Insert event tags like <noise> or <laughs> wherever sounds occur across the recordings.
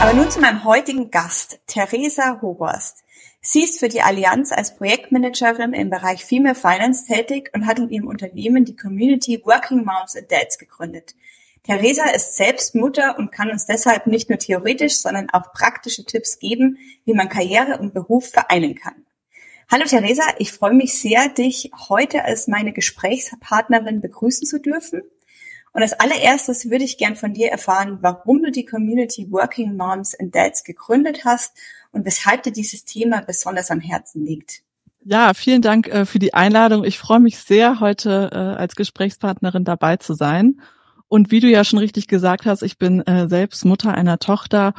Aber nun zu meinem heutigen Gast, Theresa Hoborst. Sie ist für die Allianz als Projektmanagerin im Bereich Female Finance tätig und hat in ihrem Unternehmen die Community Working Moms and Dads gegründet. Theresa ist selbst Mutter und kann uns deshalb nicht nur theoretisch, sondern auch praktische Tipps geben, wie man Karriere und Beruf vereinen kann. Hallo Theresa, ich freue mich sehr, dich heute als meine Gesprächspartnerin begrüßen zu dürfen. Und als allererstes würde ich gern von dir erfahren, warum du die Community Working Moms and Dads gegründet hast und weshalb dir dieses Thema besonders am Herzen liegt. Ja, vielen Dank äh, für die Einladung. Ich freue mich sehr, heute äh, als Gesprächspartnerin dabei zu sein. Und wie du ja schon richtig gesagt hast, ich bin äh, selbst Mutter einer Tochter.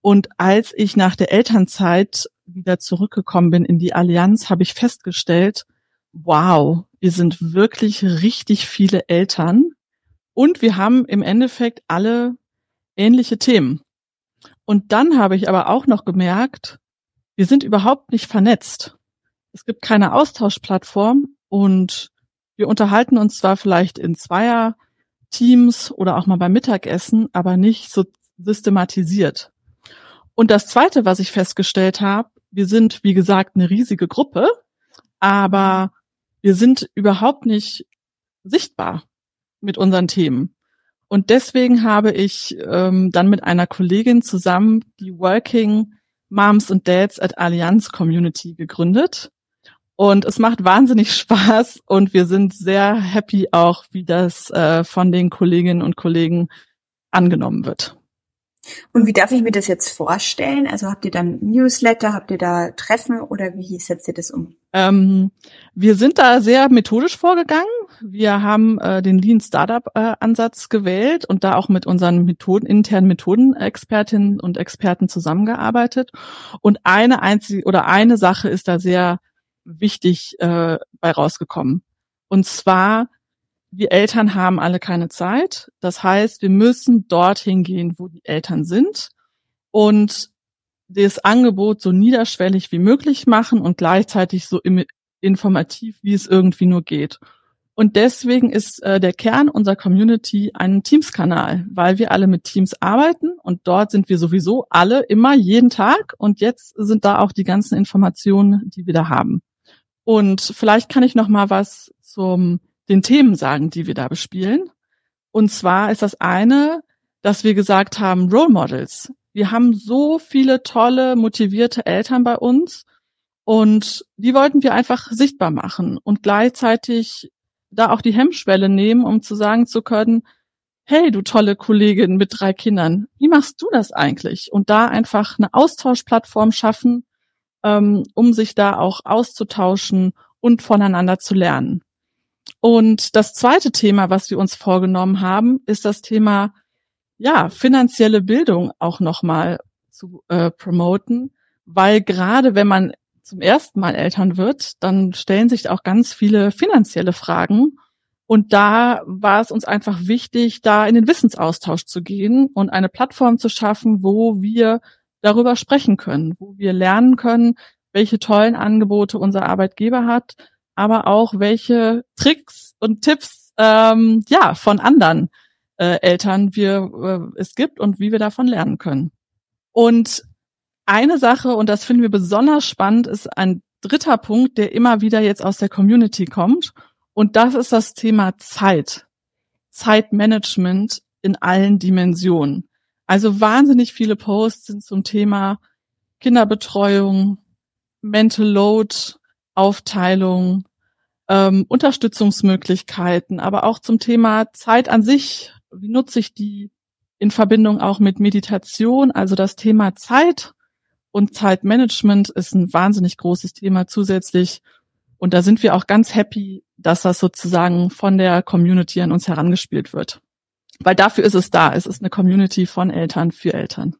Und als ich nach der Elternzeit wieder zurückgekommen bin in die Allianz, habe ich festgestellt, wow, wir sind wirklich richtig viele Eltern und wir haben im Endeffekt alle ähnliche Themen. Und dann habe ich aber auch noch gemerkt, wir sind überhaupt nicht vernetzt. Es gibt keine Austauschplattform und wir unterhalten uns zwar vielleicht in Zweier Teams oder auch mal beim Mittagessen, aber nicht so systematisiert. Und das Zweite, was ich festgestellt habe, wir sind, wie gesagt, eine riesige Gruppe, aber wir sind überhaupt nicht sichtbar mit unseren Themen. Und deswegen habe ich ähm, dann mit einer Kollegin zusammen die Working Moms and Dads at Allianz Community gegründet. Und es macht wahnsinnig <laughs> Spaß und wir sind sehr happy auch, wie das äh, von den Kolleginnen und Kollegen angenommen wird. Und wie darf ich mir das jetzt vorstellen? Also habt ihr dann Newsletter, habt ihr da Treffen oder wie setzt ihr das um? Ähm, wir sind da sehr methodisch vorgegangen. Wir haben äh, den Lean Startup äh, Ansatz gewählt und da auch mit unseren Methoden, internen Methodenexpertinnen und Experten zusammengearbeitet. Und eine einzige oder eine Sache ist da sehr wichtig äh, bei rausgekommen. Und zwar, wir Eltern haben alle keine Zeit. Das heißt, wir müssen dorthin gehen, wo die Eltern sind und das Angebot so niederschwellig wie möglich machen und gleichzeitig so informativ, wie es irgendwie nur geht. Und deswegen ist äh, der Kern unserer Community ein Teams-Kanal, weil wir alle mit Teams arbeiten und dort sind wir sowieso alle immer jeden Tag und jetzt sind da auch die ganzen Informationen, die wir da haben. Und vielleicht kann ich noch mal was zum den Themen sagen, die wir da bespielen. Und zwar ist das eine, dass wir gesagt haben, Role Models. Wir haben so viele tolle, motivierte Eltern bei uns und die wollten wir einfach sichtbar machen und gleichzeitig da auch die Hemmschwelle nehmen, um zu sagen zu können, hey, du tolle Kollegin mit drei Kindern, wie machst du das eigentlich? Und da einfach eine Austauschplattform schaffen, ähm, um sich da auch auszutauschen und voneinander zu lernen. Und das zweite Thema, was wir uns vorgenommen haben, ist das Thema, ja, finanzielle Bildung auch nochmal zu äh, promoten, weil gerade wenn man zum ersten Mal Eltern wird, dann stellen sich auch ganz viele finanzielle Fragen. Und da war es uns einfach wichtig, da in den Wissensaustausch zu gehen und eine Plattform zu schaffen, wo wir darüber sprechen können, wo wir lernen können, welche tollen Angebote unser Arbeitgeber hat, aber auch welche Tricks und Tipps ähm, ja von anderen äh, Eltern wir äh, es gibt und wie wir davon lernen können. Und eine Sache, und das finden wir besonders spannend, ist ein dritter Punkt, der immer wieder jetzt aus der Community kommt. Und das ist das Thema Zeit. Zeitmanagement in allen Dimensionen. Also wahnsinnig viele Posts sind zum Thema Kinderbetreuung, Mental Load, Aufteilung, ähm, Unterstützungsmöglichkeiten, aber auch zum Thema Zeit an sich. Wie nutze ich die in Verbindung auch mit Meditation? Also das Thema Zeit und Zeitmanagement ist ein wahnsinnig großes Thema zusätzlich. Und da sind wir auch ganz happy, dass das sozusagen von der Community an uns herangespielt wird. Weil dafür ist es da. Es ist eine Community von Eltern für Eltern.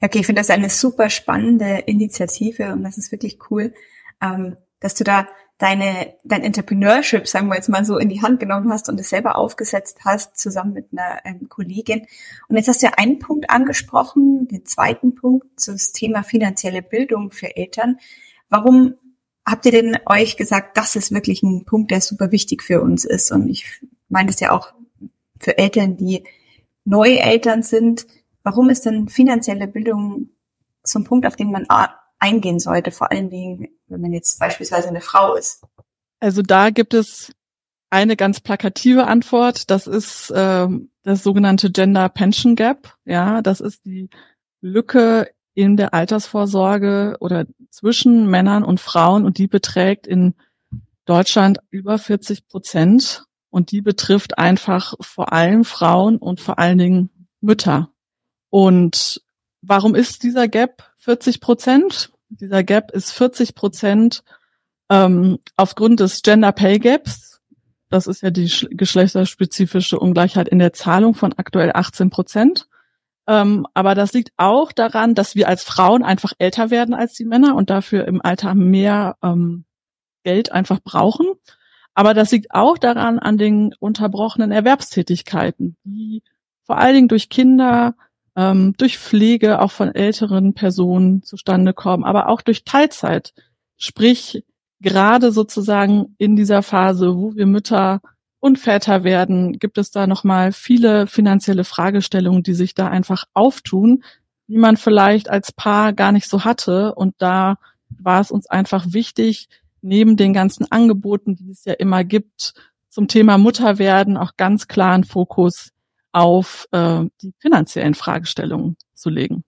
Okay, ich finde das eine super spannende Initiative und das ist wirklich cool, ähm, dass du da deine, dein Entrepreneurship, sagen wir jetzt mal so, in die Hand genommen hast und es selber aufgesetzt hast, zusammen mit einer ähm, Kollegin. Und jetzt hast du ja einen Punkt angesprochen, den zweiten Punkt, das Thema finanzielle Bildung für Eltern. Warum habt ihr denn euch gesagt, das ist wirklich ein Punkt, der super wichtig für uns ist? Und ich meine das ja auch für Eltern, die neue Eltern sind, Warum ist denn finanzielle Bildung so ein Punkt, auf den man eingehen sollte, vor allen Dingen, wenn man jetzt beispielsweise eine Frau ist? Also da gibt es eine ganz plakative Antwort. Das ist äh, das sogenannte Gender Pension Gap. Ja, das ist die Lücke in der Altersvorsorge oder zwischen Männern und Frauen und die beträgt in Deutschland über 40 Prozent und die betrifft einfach vor allem Frauen und vor allen Dingen Mütter. Und warum ist dieser Gap 40 Prozent? Dieser Gap ist 40 Prozent ähm, aufgrund des Gender Pay Gaps. Das ist ja die geschlechterspezifische Ungleichheit in der Zahlung von aktuell 18 Prozent. Ähm, aber das liegt auch daran, dass wir als Frauen einfach älter werden als die Männer und dafür im Alter mehr ähm, Geld einfach brauchen. Aber das liegt auch daran an den unterbrochenen Erwerbstätigkeiten, die vor allen Dingen durch Kinder, ähm, durch Pflege auch von älteren Personen zustande kommen, aber auch durch Teilzeit. Sprich, gerade sozusagen in dieser Phase, wo wir Mütter und Väter werden, gibt es da nochmal viele finanzielle Fragestellungen, die sich da einfach auftun, die man vielleicht als Paar gar nicht so hatte. Und da war es uns einfach wichtig, neben den ganzen Angeboten, die es ja immer gibt, zum Thema Mutterwerden auch ganz klaren Fokus auf äh, die finanziellen Fragestellungen zu legen.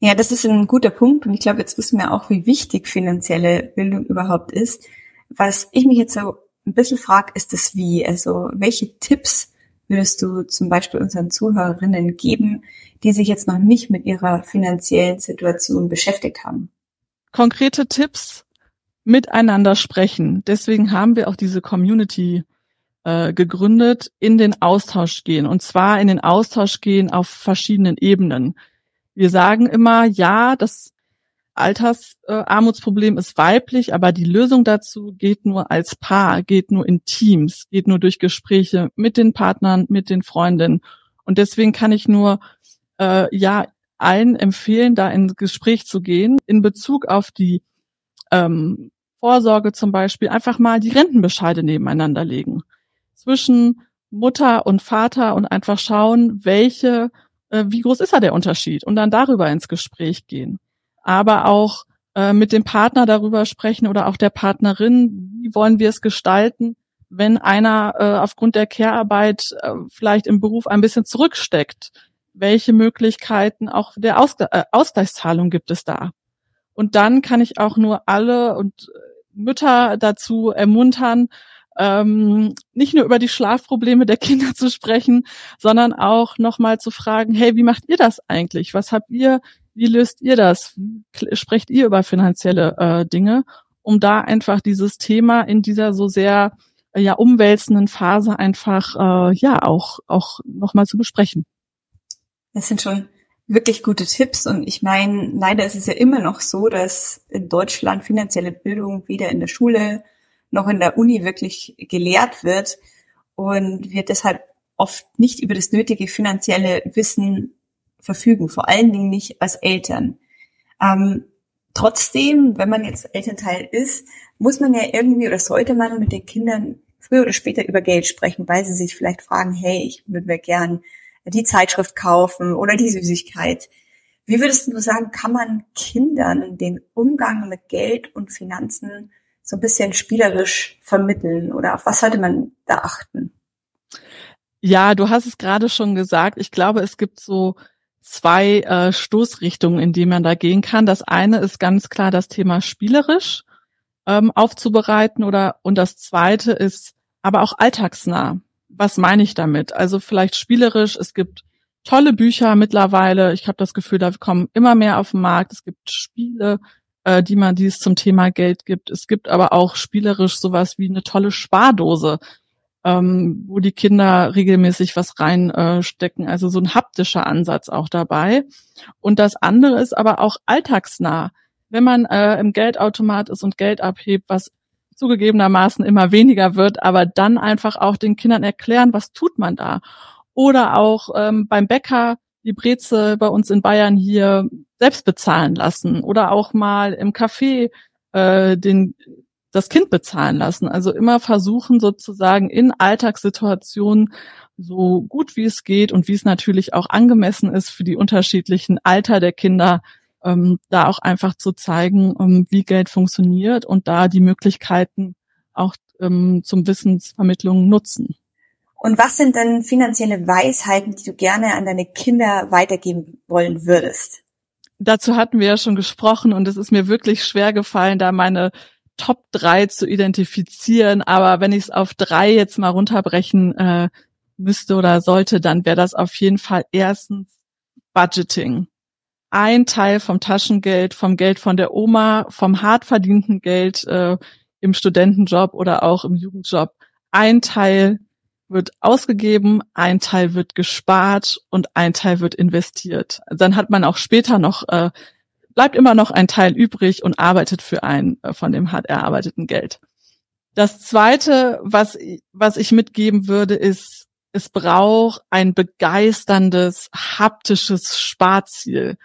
Ja, das ist ein guter Punkt und ich glaube, jetzt wissen wir auch, wie wichtig finanzielle Bildung überhaupt ist. Was ich mich jetzt so ein bisschen frage, ist das wie. Also welche Tipps würdest du zum Beispiel unseren Zuhörerinnen geben, die sich jetzt noch nicht mit ihrer finanziellen Situation beschäftigt haben? Konkrete Tipps miteinander sprechen. Deswegen haben wir auch diese Community äh, gegründet, in den Austausch gehen. Und zwar in den Austausch gehen auf verschiedenen Ebenen. Wir sagen immer, ja, das Altersarmutsproblem äh, ist weiblich, aber die Lösung dazu geht nur als Paar, geht nur in Teams, geht nur durch Gespräche mit den Partnern, mit den Freundinnen. Und deswegen kann ich nur äh, ja allen empfehlen, da ins Gespräch zu gehen in Bezug auf die ähm, Vorsorge zum Beispiel einfach mal die Rentenbescheide nebeneinander legen. Zwischen Mutter und Vater und einfach schauen, welche, äh, wie groß ist da der Unterschied und dann darüber ins Gespräch gehen. Aber auch äh, mit dem Partner darüber sprechen oder auch der Partnerin, wie wollen wir es gestalten, wenn einer äh, aufgrund der Care-Arbeit äh, vielleicht im Beruf ein bisschen zurücksteckt. Welche Möglichkeiten auch der Ausg äh, Ausgleichszahlung gibt es da? Und dann kann ich auch nur alle und Mütter dazu ermuntern, ähm, nicht nur über die Schlafprobleme der <laughs> Kinder zu sprechen, sondern auch nochmal zu fragen, hey, wie macht ihr das eigentlich? Was habt ihr, wie löst ihr das? Sprecht ihr über finanzielle äh, Dinge, um da einfach dieses Thema in dieser so sehr äh, ja umwälzenden Phase einfach äh, ja auch auch nochmal zu besprechen. Das sind schon wirklich gute Tipps. Und ich meine, leider ist es ja immer noch so, dass in Deutschland finanzielle Bildung weder in der Schule noch in der Uni wirklich gelehrt wird und wir deshalb oft nicht über das nötige finanzielle Wissen verfügen, vor allen Dingen nicht als Eltern. Ähm, trotzdem, wenn man jetzt Elternteil ist, muss man ja irgendwie oder sollte man mit den Kindern früher oder später über Geld sprechen, weil sie sich vielleicht fragen, hey, ich würde mir gern die Zeitschrift kaufen oder die Süßigkeit. Wie würdest du sagen, kann man Kindern den Umgang mit Geld und Finanzen so ein bisschen spielerisch vermitteln oder auf was sollte man da achten? Ja, du hast es gerade schon gesagt. Ich glaube, es gibt so zwei äh, Stoßrichtungen, in die man da gehen kann. Das eine ist ganz klar das Thema spielerisch ähm, aufzubereiten oder und das zweite ist aber auch alltagsnah was meine ich damit? Also vielleicht spielerisch, es gibt tolle Bücher mittlerweile. Ich habe das Gefühl, da kommen immer mehr auf den Markt. Es gibt Spiele, äh, die man, die es zum Thema Geld gibt. Es gibt aber auch spielerisch sowas wie eine tolle Spardose, ähm, wo die Kinder regelmäßig was reinstecken. Äh, also so ein haptischer Ansatz auch dabei. Und das andere ist aber auch alltagsnah. Wenn man äh, im Geldautomat ist und Geld abhebt, was zugegebenermaßen immer weniger wird, aber dann einfach auch den Kindern erklären, was tut man da. Oder auch ähm, beim Bäcker die Breze bei uns in Bayern hier selbst bezahlen lassen oder auch mal im Café äh, den das Kind bezahlen lassen. Also immer versuchen sozusagen in Alltagssituationen so gut wie es geht und wie es natürlich auch angemessen ist für die unterschiedlichen Alter der Kinder, ähm, da auch einfach zu zeigen, ähm, wie Geld funktioniert und da die Möglichkeiten auch ähm, zum Wissensvermittlung nutzen. Und was sind denn finanzielle Weisheiten, die du gerne an deine Kinder weitergeben wollen würdest? Dazu hatten wir ja schon gesprochen und es ist mir wirklich schwer gefallen, da meine Top 3 zu identifizieren. Aber wenn ich es auf drei jetzt mal runterbrechen äh, müsste oder sollte, dann wäre das auf jeden Fall erstens Budgeting. Ein Teil vom Taschengeld, vom Geld von der Oma, vom hart verdienten Geld äh, im Studentenjob oder auch im Jugendjob. Ein Teil wird ausgegeben, ein Teil wird gespart und ein Teil wird investiert. Dann hat man auch später noch äh, bleibt immer noch ein Teil übrig und arbeitet für ein äh, von dem hart erarbeiteten Geld. Das zweite, was, was ich mitgeben würde, ist, es braucht ein begeisterndes haptisches Sparziel.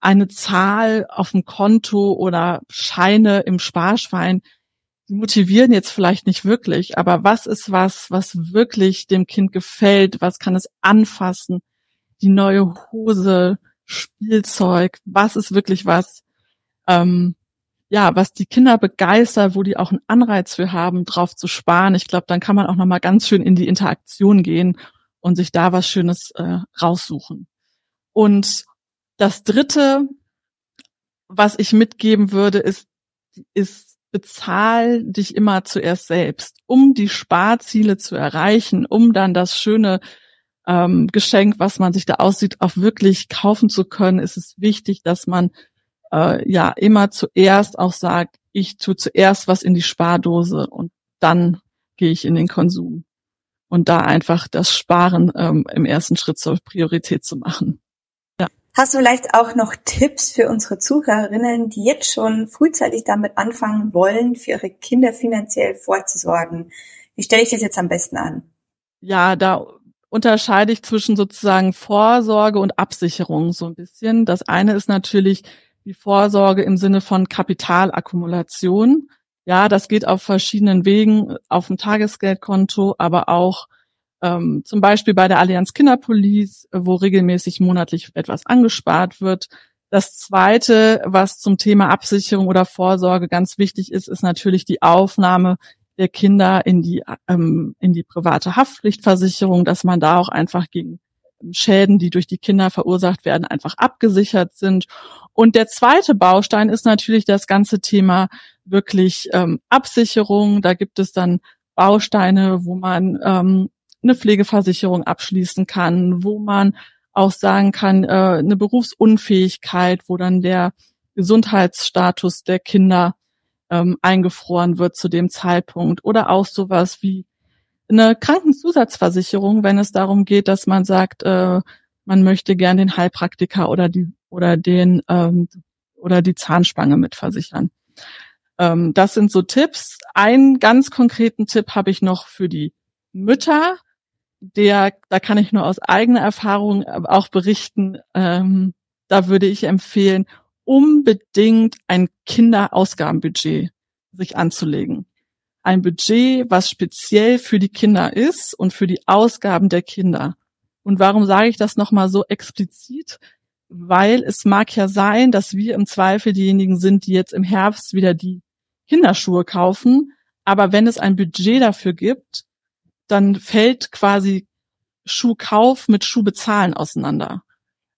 Eine Zahl auf dem Konto oder Scheine im Sparschwein, motivieren jetzt vielleicht nicht wirklich, aber was ist was, was wirklich dem Kind gefällt? Was kann es anfassen? Die neue Hose, Spielzeug, was ist wirklich was, ähm, ja, was die Kinder begeistert, wo die auch einen Anreiz für haben, drauf zu sparen. Ich glaube, dann kann man auch noch mal ganz schön in die Interaktion gehen und sich da was Schönes äh, raussuchen. Und das Dritte, was ich mitgeben würde, ist, ist bezahl dich immer zuerst selbst, um die Sparziele zu erreichen, um dann das schöne ähm, Geschenk, was man sich da aussieht, auch wirklich kaufen zu können, ist es wichtig, dass man äh, ja immer zuerst auch sagt, ich tue zuerst was in die Spardose und dann gehe ich in den Konsum. Und da einfach das Sparen ähm, im ersten Schritt zur Priorität zu machen. Hast du vielleicht auch noch Tipps für unsere Zuhörerinnen, die jetzt schon frühzeitig damit anfangen wollen, für ihre Kinder finanziell vorzusorgen? Wie stelle ich das jetzt am besten an? Ja, da unterscheide ich zwischen sozusagen Vorsorge und Absicherung so ein bisschen. Das eine ist natürlich die Vorsorge im Sinne von Kapitalakkumulation. Ja, das geht auf verschiedenen Wegen, auf dem Tagesgeldkonto, aber auch ähm, zum Beispiel bei der Allianz Kinderpolice, wo regelmäßig monatlich etwas angespart wird. Das zweite, was zum Thema Absicherung oder Vorsorge ganz wichtig ist, ist natürlich die Aufnahme der Kinder in die, ähm, in die private Haftpflichtversicherung, dass man da auch einfach gegen Schäden, die durch die Kinder verursacht werden, einfach abgesichert sind. Und der zweite Baustein ist natürlich das ganze Thema wirklich ähm, Absicherung. Da gibt es dann Bausteine, wo man ähm, eine Pflegeversicherung abschließen kann, wo man auch sagen kann, äh, eine Berufsunfähigkeit, wo dann der Gesundheitsstatus der Kinder ähm, eingefroren wird zu dem Zeitpunkt oder auch sowas wie eine Krankenzusatzversicherung, wenn es darum geht, dass man sagt, äh, man möchte gern den Heilpraktiker oder die oder den ähm, oder die Zahnspange mitversichern. Ähm, das sind so Tipps. Einen ganz konkreten Tipp habe ich noch für die Mütter. Der, da kann ich nur aus eigener Erfahrung auch berichten. Ähm, da würde ich empfehlen, unbedingt ein Kinderausgabenbudget sich anzulegen. Ein Budget, was speziell für die Kinder ist und für die Ausgaben der Kinder. Und warum sage ich das nochmal so explizit? Weil es mag ja sein, dass wir im Zweifel diejenigen sind, die jetzt im Herbst wieder die Kinderschuhe kaufen. Aber wenn es ein Budget dafür gibt, dann fällt quasi Schuhkauf mit Schuhbezahlen auseinander.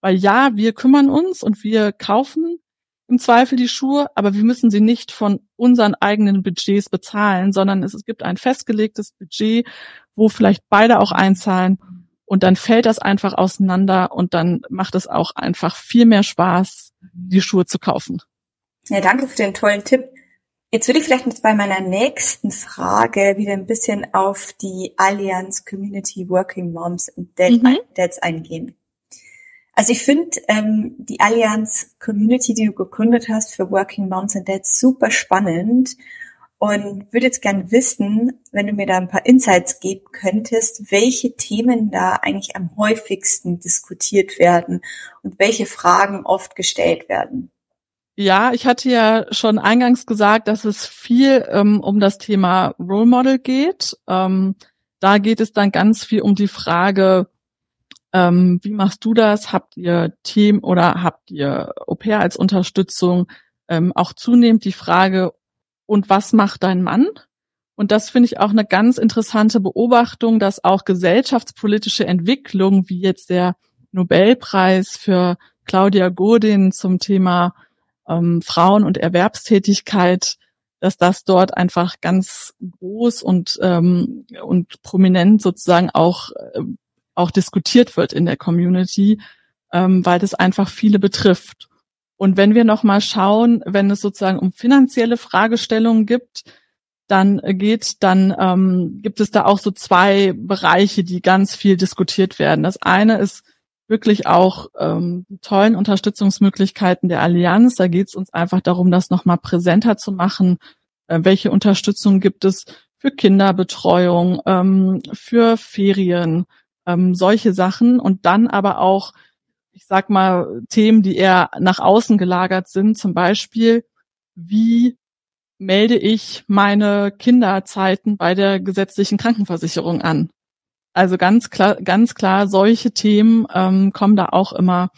Weil ja, wir kümmern uns und wir kaufen im Zweifel die Schuhe, aber wir müssen sie nicht von unseren eigenen Budgets bezahlen, sondern es, gibt ein festgelegtes Budget, wo vielleicht beide auch einzahlen und dann fällt das einfach auseinander und dann macht es auch einfach viel mehr Spaß, die Schuhe zu kaufen. Ja, danke für den tollen Tipp. Jetzt würde ich vielleicht mit bei meiner nächsten Frage wieder ein bisschen auf die Allianz Community Working Moms and Dads mhm. eingehen. Also ich finde ähm, die Allianz Community, die du gegründet hast für Working Moms and Dads, super spannend und würde jetzt gerne wissen, wenn du mir da ein paar Insights geben könntest, welche Themen da eigentlich am häufigsten diskutiert werden und welche Fragen oft gestellt werden. Ja, ich hatte ja schon eingangs gesagt, dass es viel ähm, um das Thema Role Model geht. Ähm, da geht es dann ganz viel um die Frage, ähm, wie machst du das? Habt ihr Team oder habt ihr Au pair als Unterstützung? Ähm, auch zunehmend die Frage, und was macht dein Mann? Und das finde ich auch eine ganz interessante Beobachtung, dass auch gesellschaftspolitische Entwicklungen, wie jetzt der Nobelpreis für Claudia Godin zum Thema ähm, Frauen und Erwerbstätigkeit, dass das dort einfach ganz groß und ähm, und prominent sozusagen auch äh, auch diskutiert wird in der Community, ähm, weil das einfach viele betrifft. Und wenn wir noch mal schauen, wenn es sozusagen um finanzielle Fragestellungen gibt, dann geht, dann ähm, gibt es da auch so zwei Bereiche, die ganz viel diskutiert werden. Das eine ist wirklich auch ähm, tollen Unterstützungsmöglichkeiten der Allianz. Da geht es uns einfach darum, das nochmal präsenter zu machen. Äh, welche Unterstützung gibt es für Kinderbetreuung, ähm, für Ferien, ähm, solche Sachen und dann aber auch, ich sag mal, Themen, die eher nach außen gelagert sind, zum Beispiel, wie melde ich meine Kinderzeiten bei der gesetzlichen Krankenversicherung an? Also ganz klar, ganz klar, solche Themen ähm, kommen da auch immer,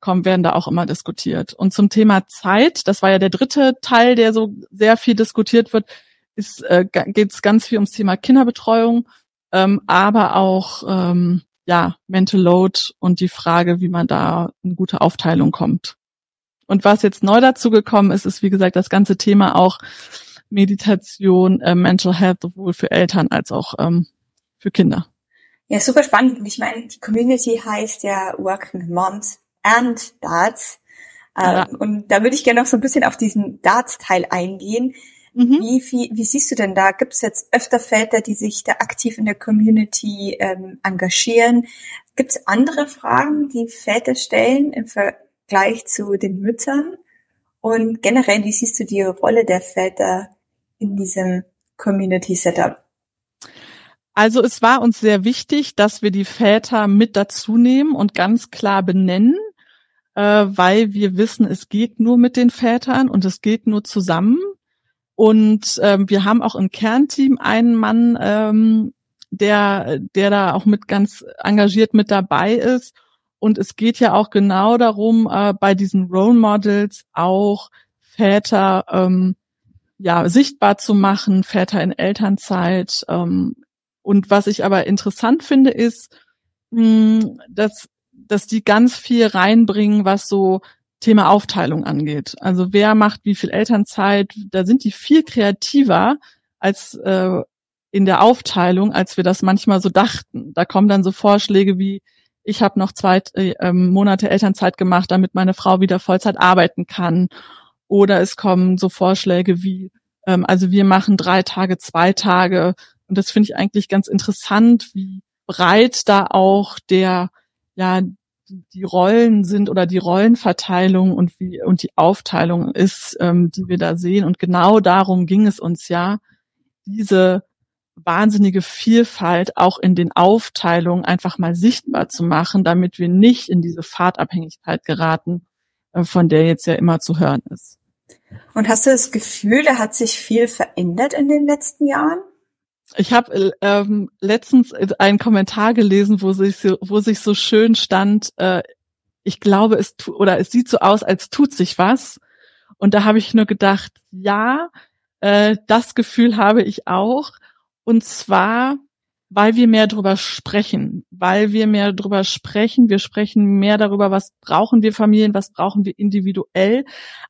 kommen, werden da auch immer diskutiert. Und zum Thema Zeit, das war ja der dritte Teil, der so sehr viel diskutiert wird, ist, äh, geht es ganz viel ums Thema Kinderbetreuung, ähm, aber auch ähm, ja Mental Load und die Frage, wie man da eine gute Aufteilung kommt. Und was jetzt neu dazu gekommen ist, ist wie gesagt das ganze Thema auch Meditation, äh, Mental Health sowohl für Eltern als auch ähm, für Kinder. Ja, super spannend. Und ich meine, die Community heißt ja Working Moms and Dads. Ja. Ähm, und da würde ich gerne noch so ein bisschen auf diesen Darts-Teil eingehen. Mhm. Wie, viel, wie siehst du denn da? Gibt es jetzt öfter Väter, die sich da aktiv in der Community ähm, engagieren? Gibt es andere Fragen, die Väter stellen im Vergleich zu den Müttern? Und generell, wie siehst du die Rolle der Väter in diesem Community-Setup? Also es war uns sehr wichtig, dass wir die Väter mit dazu nehmen und ganz klar benennen, äh, weil wir wissen, es geht nur mit den Vätern und es geht nur zusammen. Und ähm, wir haben auch im Kernteam einen Mann, ähm, der, der da auch mit ganz engagiert mit dabei ist. Und es geht ja auch genau darum, äh, bei diesen Role Models auch Väter ähm, ja sichtbar zu machen, Väter in Elternzeit, ähm, und was ich aber interessant finde, ist, hm, dass, dass die ganz viel reinbringen, was so Thema Aufteilung angeht. Also wer macht wie viel Elternzeit, da sind die viel kreativer als äh, in der Aufteilung, als wir das manchmal so dachten. Da kommen dann so Vorschläge wie, ich habe noch zwei äh, Monate Elternzeit gemacht, damit meine Frau wieder Vollzeit arbeiten kann. Oder es kommen so Vorschläge wie, ähm, also wir machen drei Tage, zwei Tage, und das finde ich eigentlich ganz interessant, wie breit da auch der, ja, die Rollen sind oder die Rollenverteilung und wie und die Aufteilung ist, ähm, die wir da sehen. Und genau darum ging es uns ja, diese wahnsinnige Vielfalt auch in den Aufteilungen einfach mal sichtbar zu machen, damit wir nicht in diese Fahrtabhängigkeit geraten, äh, von der jetzt ja immer zu hören ist. Und hast du das Gefühl, da hat sich viel verändert in den letzten Jahren? Ich habe ähm, letztens einen Kommentar gelesen, wo sich so, wo sich so schön stand, äh, ich glaube, es tu oder es sieht so aus, als tut sich was. Und da habe ich nur gedacht, ja, äh, das Gefühl habe ich auch. Und zwar, weil wir mehr drüber sprechen, weil wir mehr drüber sprechen. Wir sprechen mehr darüber, was brauchen wir Familien, was brauchen wir individuell,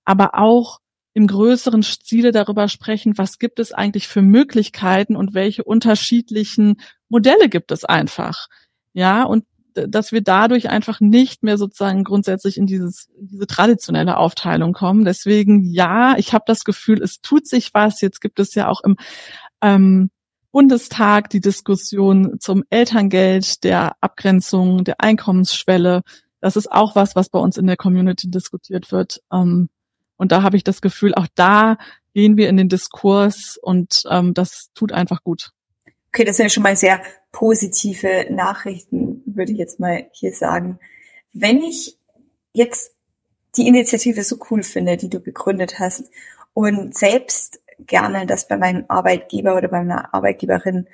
aber auch im größeren Stile darüber sprechen, was gibt es eigentlich für Möglichkeiten und welche unterschiedlichen Modelle gibt es einfach. Ja, und dass wir dadurch einfach nicht mehr sozusagen grundsätzlich in dieses diese traditionelle Aufteilung kommen. Deswegen ja, ich habe das Gefühl, es tut sich was. Jetzt gibt es ja auch im ähm, Bundestag die Diskussion zum Elterngeld, der Abgrenzung der Einkommensschwelle. Das ist auch was, was bei uns in der Community diskutiert wird. Ähm, und da habe ich das Gefühl, auch da gehen wir in den Diskurs und ähm, das tut einfach gut. Okay, das sind ja schon mal sehr positive Nachrichten, würde ich jetzt mal hier sagen. Wenn ich jetzt die Initiative so cool finde, die du gegründet hast und selbst gerne das bei meinem Arbeitgeber oder bei meiner Arbeitgeberin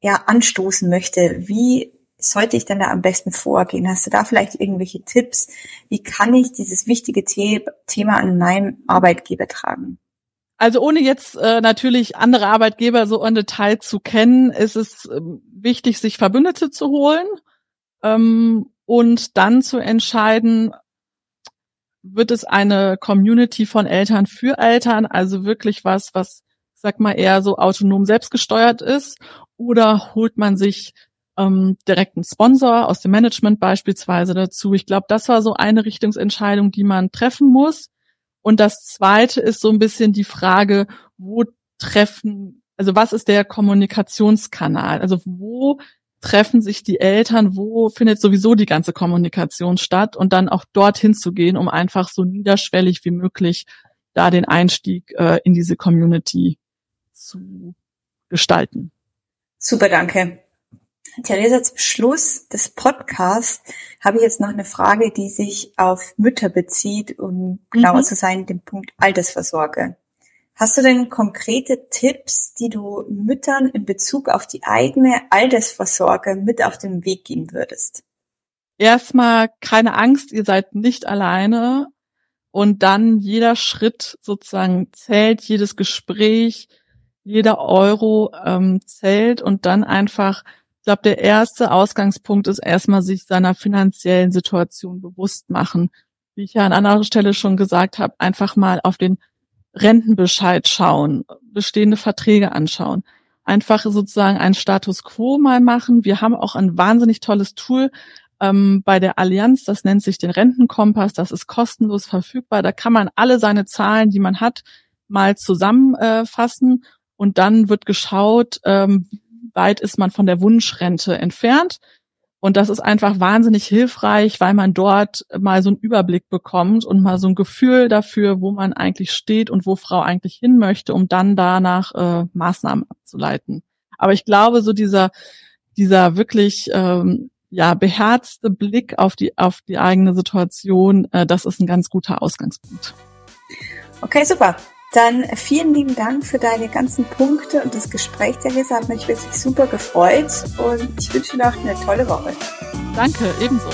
ja anstoßen möchte. Wie sollte ich denn da am besten vorgehen? Hast du da vielleicht irgendwelche Tipps? Wie kann ich dieses wichtige The Thema an meinem Arbeitgeber tragen? Also ohne jetzt äh, natürlich andere Arbeitgeber so in Detail zu kennen, ist es äh, wichtig, sich Verbündete zu holen ähm, und dann zu entscheiden, wird es eine Community von Eltern für Eltern, also wirklich was, was, sag mal, eher so autonom selbstgesteuert ist, oder holt man sich ähm, direkten Sponsor aus dem Management beispielsweise dazu. Ich glaube, das war so eine Richtungsentscheidung, die man treffen muss. Und das zweite ist so ein bisschen die Frage, wo treffen, also was ist der Kommunikationskanal? Also wo treffen sich die Eltern, wo findet sowieso die ganze Kommunikation statt und dann auch dorthin zu gehen, um einfach so niederschwellig wie möglich da den Einstieg äh, in diese Community zu gestalten. Super, danke. Theresa, zum Schluss des Podcasts habe ich jetzt noch eine Frage, die sich auf Mütter bezieht, um genauer mhm. zu sein, den Punkt Altersversorge. Hast du denn konkrete Tipps, die du Müttern in Bezug auf die eigene Altersvorsorge mit auf den Weg geben würdest? Erstmal keine Angst, ihr seid nicht alleine. Und dann jeder Schritt sozusagen zählt, jedes Gespräch, jeder Euro ähm, zählt und dann einfach ich glaube, der erste Ausgangspunkt ist erstmal sich seiner finanziellen Situation bewusst machen. Wie ich ja an anderer Stelle schon gesagt habe, einfach mal auf den Rentenbescheid schauen, bestehende Verträge anschauen, einfach sozusagen einen Status quo mal machen. Wir haben auch ein wahnsinnig tolles Tool ähm, bei der Allianz, das nennt sich den Rentenkompass, das ist kostenlos verfügbar. Da kann man alle seine Zahlen, die man hat, mal zusammenfassen und dann wird geschaut, ähm, weit ist man von der Wunschrente entfernt. Und das ist einfach wahnsinnig hilfreich, weil man dort mal so einen Überblick bekommt und mal so ein Gefühl dafür, wo man eigentlich steht und wo Frau eigentlich hin möchte, um dann danach äh, Maßnahmen abzuleiten. Aber ich glaube, so dieser, dieser wirklich ähm, ja beherzte Blick auf die auf die eigene Situation, äh, das ist ein ganz guter Ausgangspunkt. Okay, super. Dann vielen lieben Dank für deine ganzen Punkte und das Gespräch, Theresa. Hat mich wirklich super gefreut und ich wünsche dir noch eine tolle Woche. Danke, ebenso.